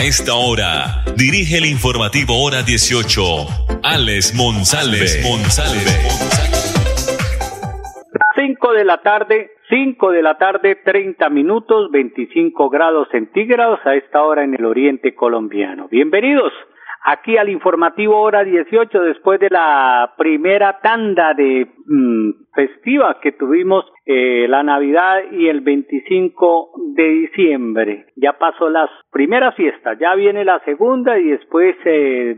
A esta hora, dirige el informativo Hora 18, Alex Monsalve. 5 de la tarde, 5 de la tarde, 30 minutos, 25 grados centígrados a esta hora en el oriente colombiano. Bienvenidos aquí al informativo hora 18 después de la primera tanda de mm, festiva que tuvimos eh, la Navidad y el 25 de diciembre. Ya pasó las primeras fiestas, ya viene la segunda y después eh,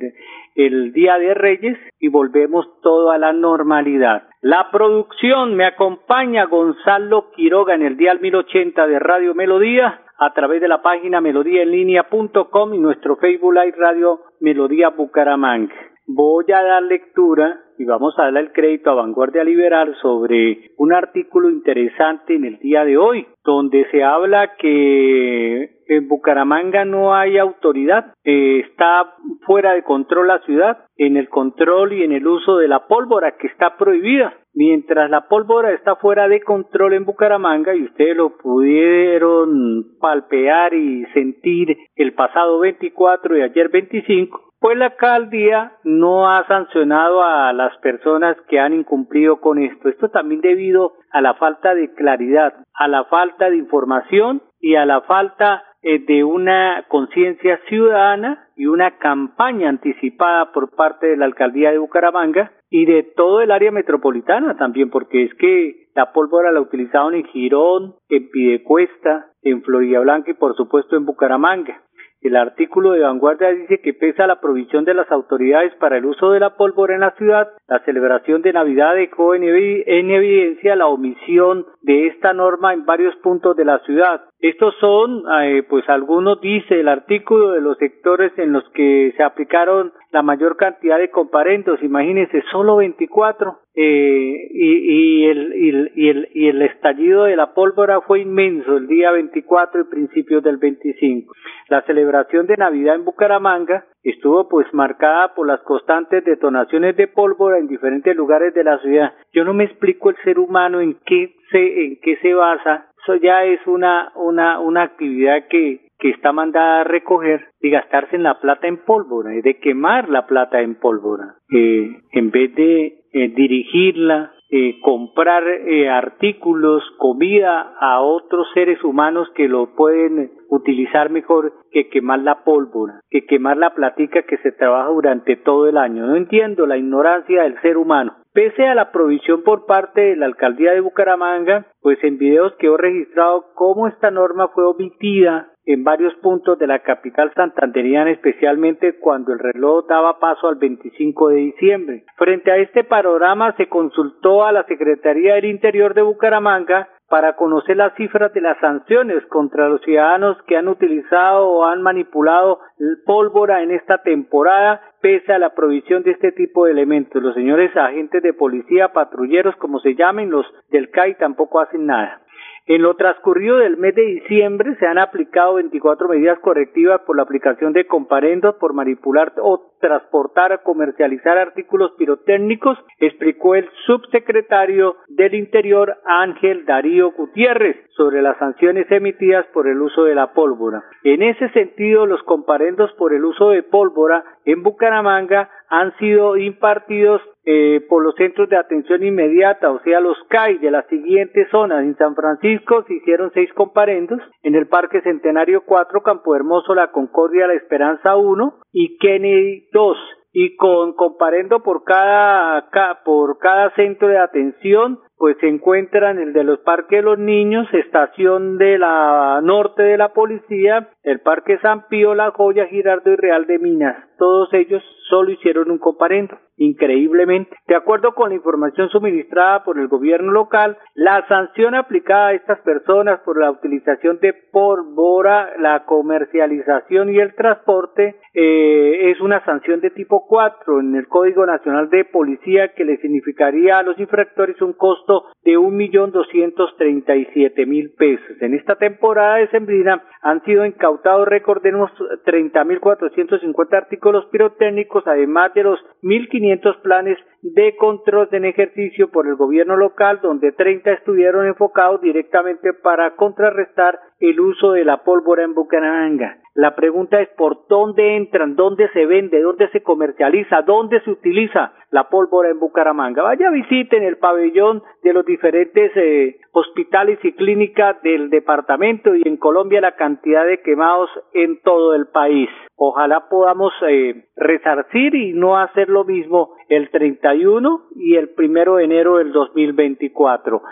el Día de Reyes y volvemos todo a la normalidad. La producción me acompaña Gonzalo Quiroga en el día 1080 de Radio Melodía a través de la página melodíaenlínea.com y nuestro Facebook Live Radio Melodía Bucaramanga. Voy a dar lectura y vamos a darle el crédito a Vanguardia Liberal sobre un artículo interesante en el día de hoy, donde se habla que en Bucaramanga no hay autoridad, eh, está fuera de control la ciudad en el control y en el uso de la pólvora que está prohibida. Mientras la pólvora está fuera de control en Bucaramanga y ustedes lo pudieron palpear y sentir el pasado 24 y ayer 25, pues la alcaldía no ha sancionado a las personas que han incumplido con esto. Esto también debido a la falta de claridad, a la falta de información y a la falta eh, de una conciencia ciudadana y una campaña anticipada por parte de la alcaldía de Bucaramanga y de todo el área metropolitana también, porque es que la pólvora la utilizaron en Girón, en Pidecuesta, en Florida Blanca y por supuesto en Bucaramanga. El artículo de vanguardia dice que pesa la provisión de las autoridades para el uso de la pólvora en la ciudad, la celebración de Navidad dejó en, evidencia la omisión de esta norma en varios puntos de la ciudad. Estos son, eh, pues algunos dice el artículo de los sectores en los que se aplicaron la mayor cantidad de comparendos, imagínense, solo 24, eh, y, el, y, el, y, el, y el estallido de la pólvora fue inmenso el día 24 y principios del 25. La celebración de Navidad en Bucaramanga estuvo pues marcada por las constantes detonaciones de pólvora en diferentes lugares de la ciudad. Yo no me explico el ser humano en qué se, en qué se basa. Eso ya es una, una, una actividad que, que está mandada a recoger y gastarse en la plata en pólvora, y de quemar la plata en pólvora, eh, en vez de eh, dirigirla, eh, comprar eh, artículos, comida a otros seres humanos que lo pueden utilizar mejor que quemar la pólvora, que quemar la platica que se trabaja durante todo el año. No entiendo la ignorancia del ser humano. Pese a la provisión por parte de la alcaldía de Bucaramanga, pues en videos quedó registrado cómo esta norma fue omitida en varios puntos de la capital santanderiana, especialmente cuando el reloj daba paso al 25 de diciembre. Frente a este panorama se consultó a la Secretaría del Interior de Bucaramanga para conocer las cifras de las sanciones contra los ciudadanos que han utilizado o han manipulado pólvora en esta temporada pese a la provisión de este tipo de elementos. Los señores agentes de policía, patrulleros, como se llamen, los del CAI tampoco hacen nada. En lo transcurrido del mes de diciembre se han aplicado 24 medidas correctivas por la aplicación de comparendos por manipular o transportar comercializar artículos pirotécnicos, explicó el subsecretario del Interior Ángel Darío Gutiérrez sobre las sanciones emitidas por el uso de la pólvora. En ese sentido, los comparendos por el uso de pólvora en Bucaramanga han sido impartidos eh, por los centros de atención inmediata, o sea, los CAI de las siguientes zonas. En San Francisco se hicieron seis comparendos, en el Parque Centenario 4, Campo Hermoso, La Concordia, La Esperanza 1 y Kennedy 2 y con comparendo por cada, por cada centro de atención pues se encuentran el de los parques de los niños, estación de la norte de la policía, el parque San Pío, La Joya, Girardo y Real de Minas. Todos ellos solo hicieron un comparendo increíblemente. De acuerdo con la información suministrada por el gobierno local, la sanción aplicada a estas personas por la utilización de pólvora, la comercialización y el transporte eh, es una sanción de tipo 4 en el Código Nacional de Policía que le significaría a los infractores un costo de un millón doscientos treinta y siete mil pesos. En esta temporada de sembrina han sido incautados récord de unos treinta mil cuatrocientos cincuenta artículos pirotécnicos, además de los mil quinientos planes de control en ejercicio por el gobierno local, donde 30 estuvieron enfocados directamente para contrarrestar el uso de la pólvora en Bucaramanga. La pregunta es por dónde entran, dónde se vende, dónde se comercializa, dónde se utiliza la pólvora en Bucaramanga. Vaya visiten el pabellón de los diferentes eh, hospitales y clínicas del departamento y en Colombia la cantidad de quemados en todo el país. Ojalá podamos eh, resarcir y no hacer lo mismo el 31 y el primero de enero del 2024.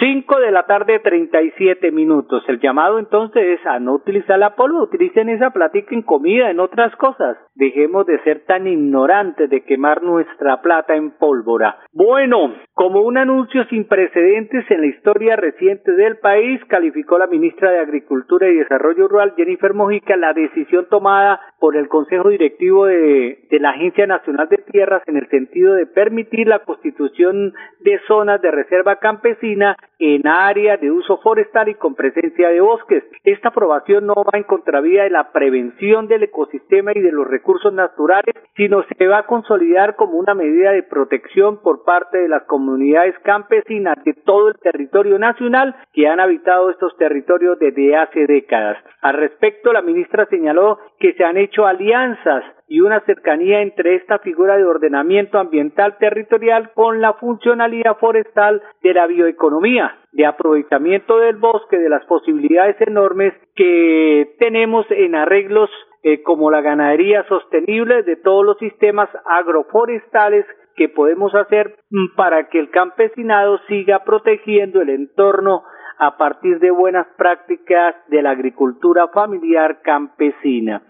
5 de la tarde, 37 minutos. El llamado entonces es a no utilizar la polvo, utilicen esa platica en comida, en otras cosas. Dejemos de ser tan ignorantes de quemar nuestra plata en pólvora. Bueno, como un anuncio sin precedentes en la historia reciente del país, calificó la ministra de Agricultura y Desarrollo Rural, Jennifer Mojica, la decisión tomada por el Consejo Directivo de, de la Agencia Nacional de Tierras en el sentido de permitir la constitución de zonas de reserva campesina en áreas de uso forestal y con presencia de bosques. Esta aprobación no va en contravía de la prevención del ecosistema y de los recursos naturales, sino se va a consolidar como una medida de protección por parte de las comunidades campesinas de todo el territorio nacional que han habitado estos territorios desde hace décadas. Al respecto, la ministra señaló que se han hecho alianzas y una cercanía entre esta figura de ordenamiento ambiental territorial con la funcionalidad forestal de la bioeconomía, de aprovechamiento del bosque, de las posibilidades enormes que tenemos en arreglos eh, como la ganadería sostenible de todos los sistemas agroforestales que podemos hacer mm, para que el campesinado siga protegiendo el entorno a partir de buenas prácticas de la agricultura familiar campesina.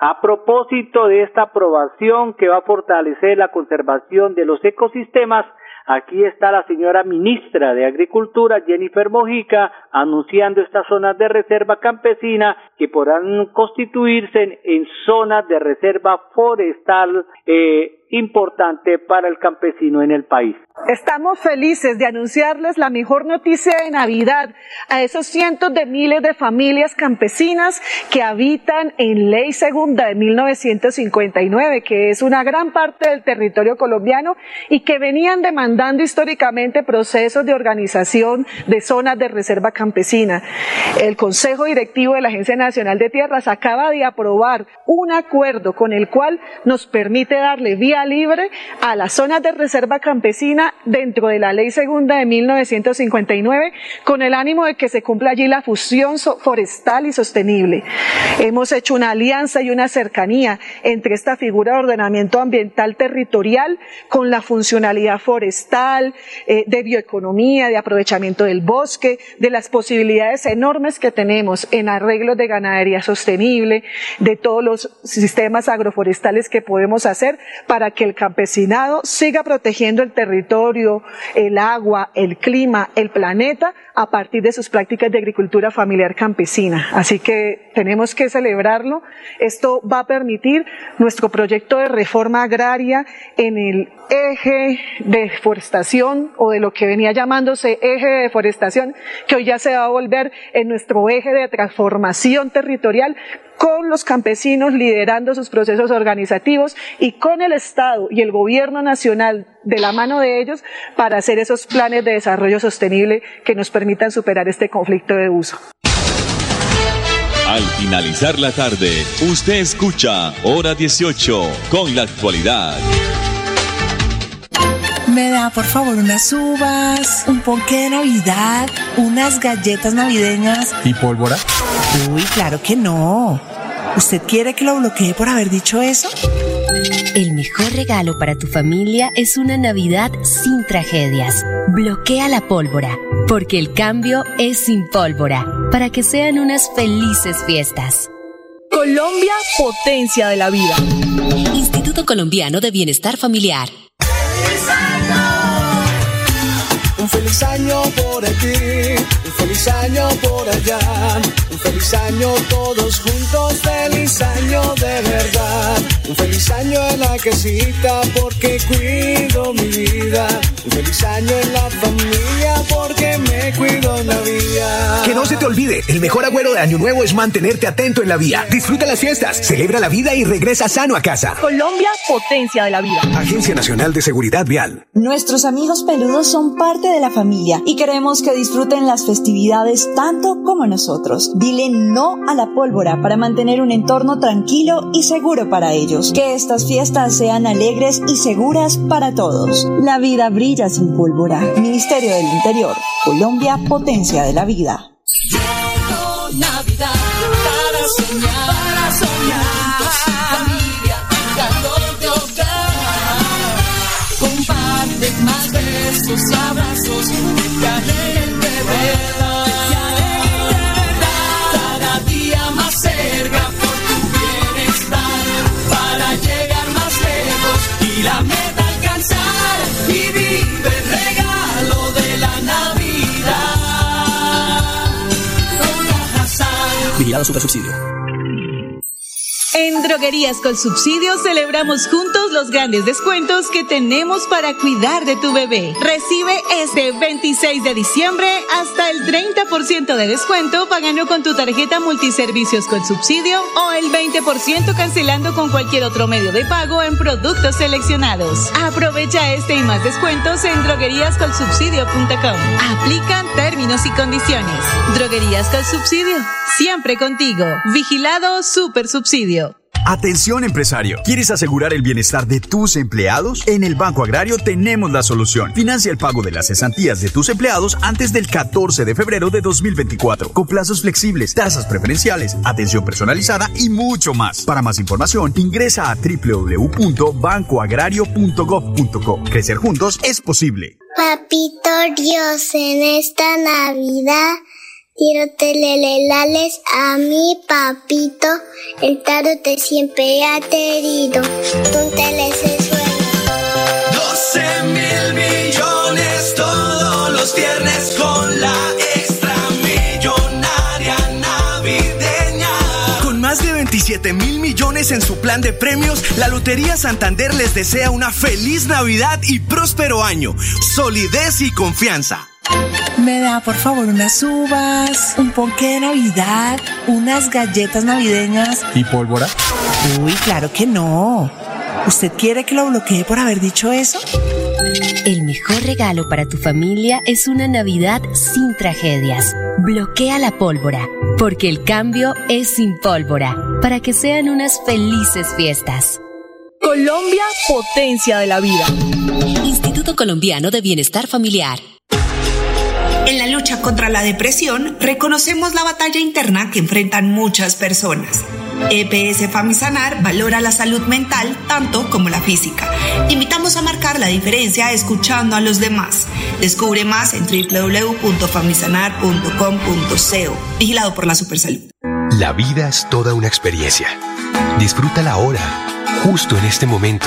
A propósito de esta aprobación que va a fortalecer la conservación de los ecosistemas, Aquí está la señora ministra de Agricultura, Jennifer Mojica, anunciando estas zonas de reserva campesina que podrán constituirse en, zonas de reserva forestal eh, importante para el campesino en el país. Estamos felices de anunciarles la mejor noticia de Navidad a esos cientos de miles de familias campesinas que habitan en Ley Segunda de 1959, que es una gran parte del territorio colombiano y que venían demandando históricamente procesos de organización de zonas de reserva campesina. El Consejo Directivo de la Agencia Nacional de Tierras acaba de aprobar un acuerdo con el cual nos permite darle vía libre a las zonas de reserva campesina dentro de la Ley Segunda de 1959 con el ánimo de que se cumpla allí la fusión forestal y sostenible. Hemos hecho una alianza y una cercanía entre esta figura de ordenamiento ambiental territorial con la funcionalidad forestal, eh, de bioeconomía, de aprovechamiento del bosque, de las posibilidades enormes que tenemos en arreglos de ganadería sostenible, de todos los sistemas agroforestales que podemos hacer para que el campesinado siga protegiendo el territorio, el agua, el clima, el planeta a partir de sus prácticas de agricultura familiar campesina. Así que tenemos que celebrarlo. Esto va a permitir nuestro proyecto de reforma agraria en el eje de deforestación o de lo que venía llamándose eje de deforestación, que hoy ya se va a volver en nuestro eje de transformación territorial con los campesinos liderando sus procesos organizativos y con el Estado y el gobierno nacional de la mano de ellos para hacer esos planes de desarrollo sostenible que nos permitan superar este conflicto de uso. Al finalizar la tarde, usted escucha Hora 18 con la actualidad. Me da por favor unas uvas, un ponque de Navidad, unas galletas navideñas. ¿Y pólvora? Uy, claro que no. ¿Usted quiere que lo bloquee por haber dicho eso? El mejor regalo para tu familia es una Navidad sin tragedias. Bloquea la pólvora, porque el cambio es sin pólvora, para que sean unas felices fiestas. Colombia, potencia de la vida. Instituto Colombiano de Bienestar Familiar. Un feliz año por aquí, un feliz año por allá, un feliz año todos juntos, feliz año de verdad. Un feliz año en la casita porque cuido mi vida. Un feliz año en la familia porque me cuido en la vida. Que no se te olvide, el mejor agüero de Año Nuevo es mantenerte atento en la vía. Disfruta las fiestas, celebra la vida y regresa sano a casa. Colombia, potencia de la vida. Agencia Nacional de Seguridad Vial. Nuestros amigos peludos son parte de la familia y queremos que disfruten las festividades tanto como nosotros. Dile no a la pólvora para mantener un entorno tranquilo y seguro para ellos. Que estas fiestas sean alegres y seguras para todos. La vida brilla sin pólvora. Ministerio del Interior. Colombia, potencia de la vida. Navidad para soñar. Besos y abrazos que alegren de verdad. Cada día más cerca por tu bienestar. Para llegar más lejos y la meta alcanzar. Y vive el regalo de la Navidad. Con Cajasal. Vigilado Super Subsidio. En Droguerías con Subsidio celebramos juntos los grandes descuentos que tenemos para cuidar de tu bebé. Recibe este 26 de diciembre hasta el 30% de descuento pagando con tu tarjeta multiservicios con subsidio o el 20% cancelando con cualquier otro medio de pago en productos seleccionados. Aprovecha este y más descuentos en drogueríascolsubsidio.com. Aplican términos y condiciones. Droguerías con Subsidio. Siempre contigo. Vigilado Super Subsidio. Atención empresario, ¿quieres asegurar el bienestar de tus empleados? En el Banco Agrario tenemos la solución. Financia el pago de las cesantías de tus empleados antes del 14 de febrero de 2024, con plazos flexibles, tasas preferenciales, atención personalizada y mucho más. Para más información, ingresa a www.bancoagrario.gov.co. Crecer juntos es posible. Papito Dios, en esta Navidad quiero telelelales a mi papito. El tarot te siempre ha querido. Tú te les 12 mil millones todos los viernes con la extra millonaria navideña. Con más de 27 mil millones en su plan de premios, la Lotería Santander les desea una feliz Navidad y próspero año. Solidez y confianza. Me da por favor unas uvas, un ponque de Navidad, unas galletas navideñas. ¿Y pólvora? Uy, claro que no. ¿Usted quiere que lo bloquee por haber dicho eso? El mejor regalo para tu familia es una Navidad sin tragedias. Bloquea la pólvora, porque el cambio es sin pólvora, para que sean unas felices fiestas. Colombia, potencia de la vida. Instituto Colombiano de Bienestar Familiar. Contra la depresión, reconocemos la batalla interna que enfrentan muchas personas. EPS Famisanar valora la salud mental tanto como la física. Invitamos a marcar la diferencia escuchando a los demás. Descubre más en www.famisanar.com.co. Vigilado por la Supersalud. La vida es toda una experiencia. Disfrútala ahora, justo en este momento.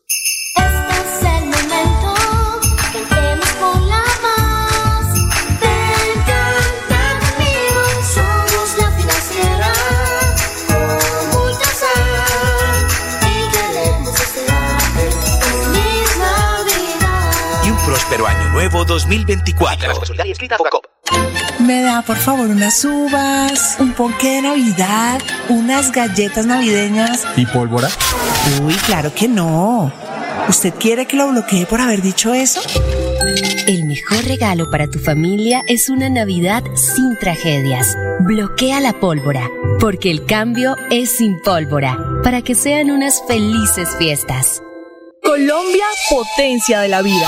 Nuevo 2024. Me da por favor unas uvas, un ponque de Navidad, unas galletas navideñas. ¿Y pólvora? Uy, claro que no. ¿Usted quiere que lo bloquee por haber dicho eso? El mejor regalo para tu familia es una Navidad sin tragedias. Bloquea la pólvora, porque el cambio es sin pólvora, para que sean unas felices fiestas. Colombia, potencia de la vida.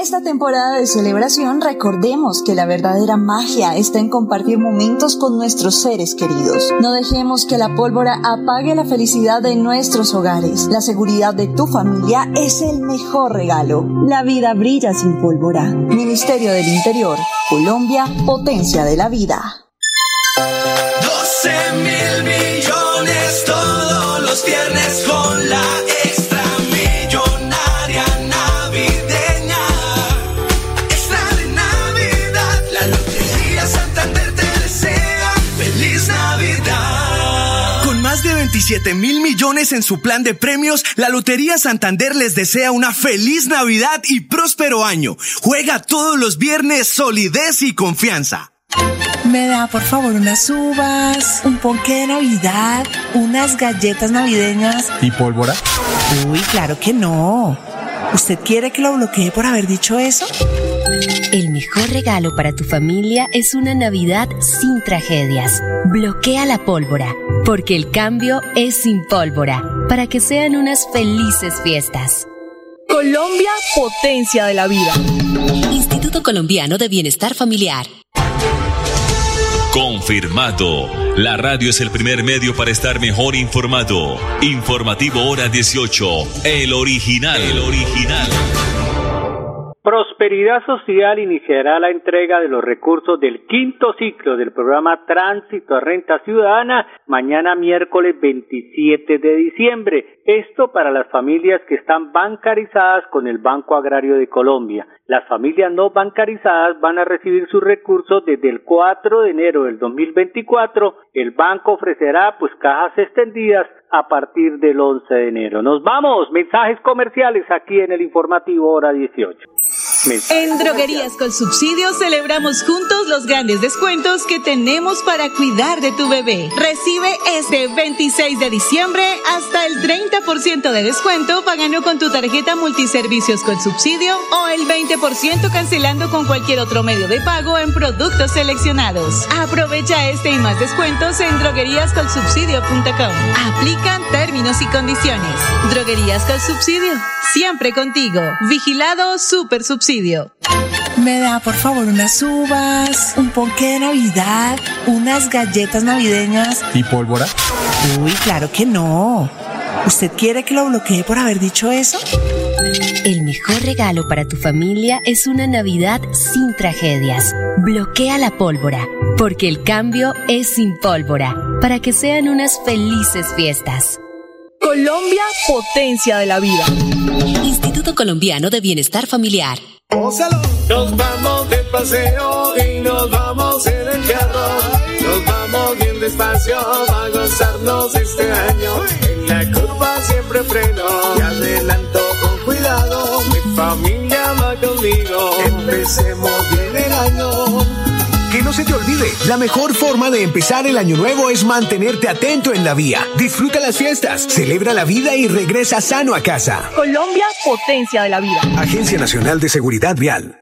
Esta temporada de celebración recordemos que la verdadera magia está en compartir momentos con nuestros seres queridos. No dejemos que la pólvora apague la felicidad de nuestros hogares. La seguridad de tu familia es el mejor regalo. La vida brilla sin pólvora. Ministerio del Interior, Colombia, potencia de la vida. 12 mil millones todos los viernes con la 7 mil millones en su plan de premios, la Lotería Santander les desea una feliz Navidad y próspero año. Juega todos los viernes solidez y confianza. Me da por favor unas uvas, un ponque de Navidad, unas galletas navideñas. ¿Y pólvora? Uy, claro que no. ¿Usted quiere que lo bloquee por haber dicho eso? El mejor regalo para tu familia es una Navidad sin tragedias. Bloquea la pólvora, porque el cambio es sin pólvora, para que sean unas felices fiestas. Colombia, potencia de la vida. Instituto Colombiano de Bienestar Familiar. Confirmado. La radio es el primer medio para estar mejor informado. Informativo Hora 18. El original. El original. Prosperidad Social iniciará la entrega de los recursos del quinto ciclo del programa Tránsito a Renta Ciudadana mañana miércoles 27 de diciembre. Esto para las familias que están bancarizadas con el Banco Agrario de Colombia. Las familias no bancarizadas van a recibir sus recursos desde el 4 de enero del 2024. El banco ofrecerá pues cajas extendidas a partir del 11 de enero. Nos vamos, mensajes comerciales aquí en el informativo hora 18. En Droguerías con Subsidio celebramos juntos los grandes descuentos que tenemos para cuidar de tu bebé. Recibe este 26 de diciembre hasta el 30% de descuento pagando con tu tarjeta multiservicios con subsidio o el 20% cancelando con cualquier otro medio de pago en productos seleccionados. Aprovecha este y más descuentos en drogueríascolsubsidio.com. Aplican términos y condiciones. Droguerías con Subsidio. Siempre contigo. Vigilado Super Subsidio. Me da por favor unas uvas, un ponque de Navidad, unas galletas navideñas. ¿Y pólvora? Uy, claro que no. ¿Usted quiere que lo bloquee por haber dicho eso? El mejor regalo para tu familia es una Navidad sin tragedias. Bloquea la pólvora, porque el cambio es sin pólvora, para que sean unas felices fiestas. Colombia, potencia de la vida. Instituto Colombiano de Bienestar Familiar. Nos vamos de paseo y nos vamos en el carro. Nos vamos bien despacio a gozarnos este año. En la curva siempre freno y adelanto con cuidado. Mi familia va conmigo. Empecemos bien no se te olvide, la mejor forma de empezar el año nuevo es mantenerte atento en la vía. Disfruta las fiestas, celebra la vida y regresa sano a casa. Colombia, potencia de la vida. Agencia Nacional de Seguridad Vial.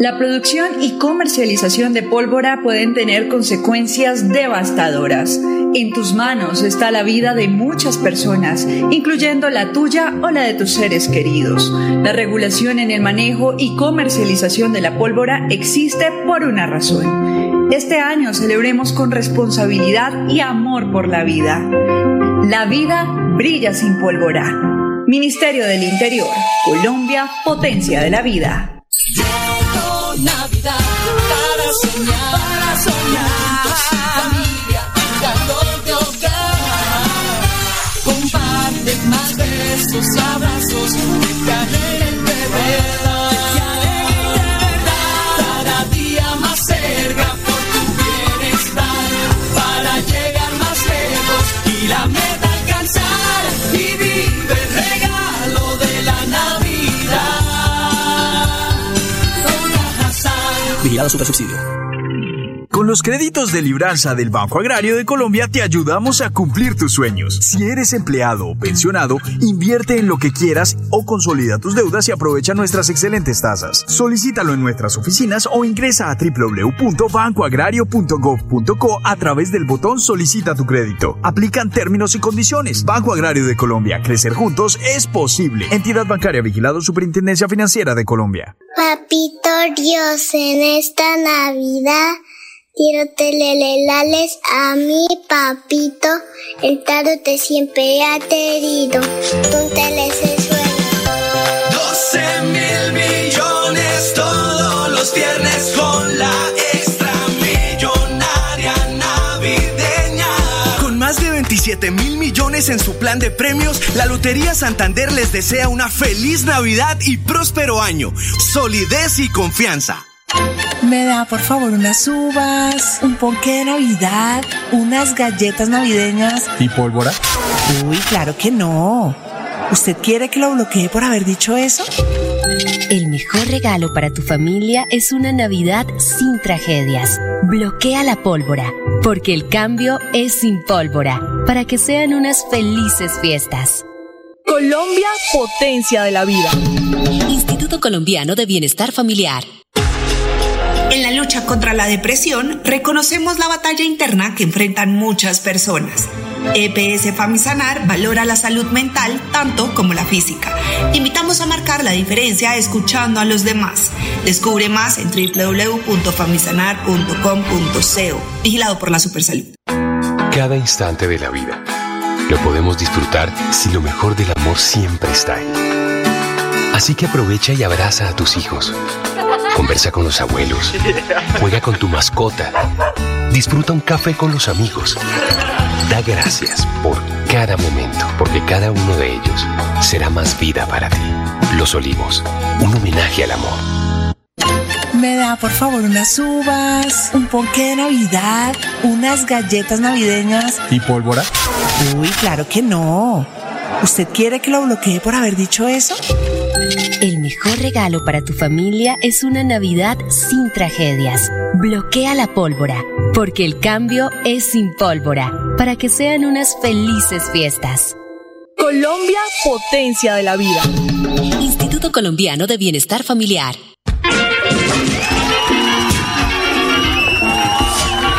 La producción y comercialización de pólvora pueden tener consecuencias devastadoras. En tus manos está la vida de muchas personas, incluyendo la tuya o la de tus seres queridos. La regulación en el manejo y comercialización de la pólvora existe por una razón. Este año celebremos con responsabilidad y amor por la vida. La vida brilla sin pólvora. Ministerio del Interior. Colombia, potencia de la vida. Para soñar, para soñar. Vigilado Super Subsidio. Con los créditos de libranza del Banco Agrario de Colombia te ayudamos a cumplir tus sueños. Si eres empleado o pensionado, invierte en lo que quieras o consolida tus deudas y aprovecha nuestras excelentes tasas. Solicítalo en nuestras oficinas o ingresa a www.bancoagrario.gov.co a través del botón Solicita tu crédito. Aplican términos y condiciones. Banco Agrario de Colombia. Crecer juntos es posible. Entidad bancaria vigilado Superintendencia Financiera de Colombia. Papito Dios, en esta Navidad quiero telelelales a mi papito. El tarot te siempre ha querido. Tú teles el suelo. 12 mil millones todos los viernes con la extra millonaria navideña. Con más de 27 mil millones en su plan de premios, la Lotería Santander les desea una feliz Navidad y próspero año. Solidez y confianza. Me da por favor unas uvas, un ponque de Navidad, unas galletas navideñas. ¿Y pólvora? Uy, claro que no. ¿Usted quiere que lo bloquee por haber dicho eso? El mejor regalo para tu familia es una Navidad sin tragedias. Bloquea la pólvora, porque el cambio es sin pólvora, para que sean unas felices fiestas. Colombia, potencia de la vida. Instituto Colombiano de Bienestar Familiar. Contra la depresión, reconocemos la batalla interna que enfrentan muchas personas. EPS Famisanar valora la salud mental tanto como la física. Invitamos a marcar la diferencia escuchando a los demás. Descubre más en www.famisanar.com.co. Vigilado por la Supersalud. Cada instante de la vida lo podemos disfrutar si lo mejor del amor siempre está ahí. Así que aprovecha y abraza a tus hijos. Conversa con los abuelos. Juega con tu mascota. Disfruta un café con los amigos. Da gracias por cada momento, porque cada uno de ellos será más vida para ti. Los Olivos, un homenaje al amor. Me da por favor unas uvas, un ponque de Navidad, unas galletas navideñas. ¿Y pólvora? Uy, claro que no. ¿Usted quiere que lo bloquee por haber dicho eso? El mejor regalo para tu familia es una Navidad sin tragedias. Bloquea la pólvora, porque el cambio es sin pólvora, para que sean unas felices fiestas. Colombia, potencia de la vida. Instituto Colombiano de Bienestar Familiar.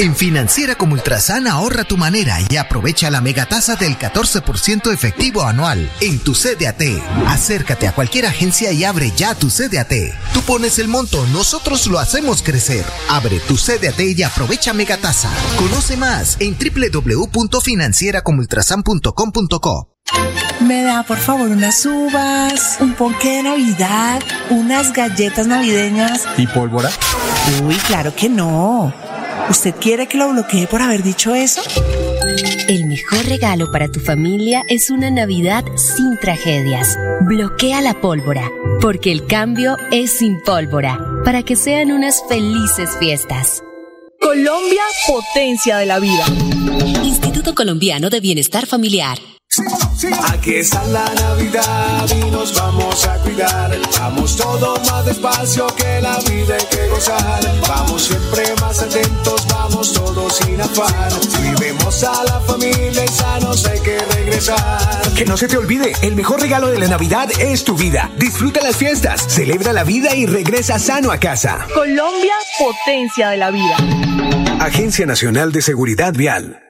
En Financiera como Ultrasan ahorra tu manera y aprovecha la megatasa del 14% efectivo anual en tu CDAT. Acércate a cualquier agencia y abre ya tu CDAT. Tú pones el monto, nosotros lo hacemos crecer. Abre tu CDAT y aprovecha megatasa. Conoce más en www.financieracomultrasan.com.co. Me da por favor unas uvas, un ponque de Navidad, unas galletas navideñas. ¿Y pólvora? Uy, claro que no. ¿Usted quiere que lo bloquee por haber dicho eso? El mejor regalo para tu familia es una Navidad sin tragedias. Bloquea la pólvora, porque el cambio es sin pólvora, para que sean unas felices fiestas. Colombia, potencia de la vida. Instituto Colombiano de Bienestar Familiar. Aquí está la Navidad y nos vamos a cuidar. Vamos todos más despacio que la vida hay que gozar. Vamos siempre más atentos, vamos todos sin afán. Cuidemos a la familia y sanos hay que regresar. Que no se te olvide, el mejor regalo de la Navidad es tu vida. Disfruta las fiestas, celebra la vida y regresa sano a casa. Colombia, potencia de la vida. Agencia Nacional de Seguridad Vial.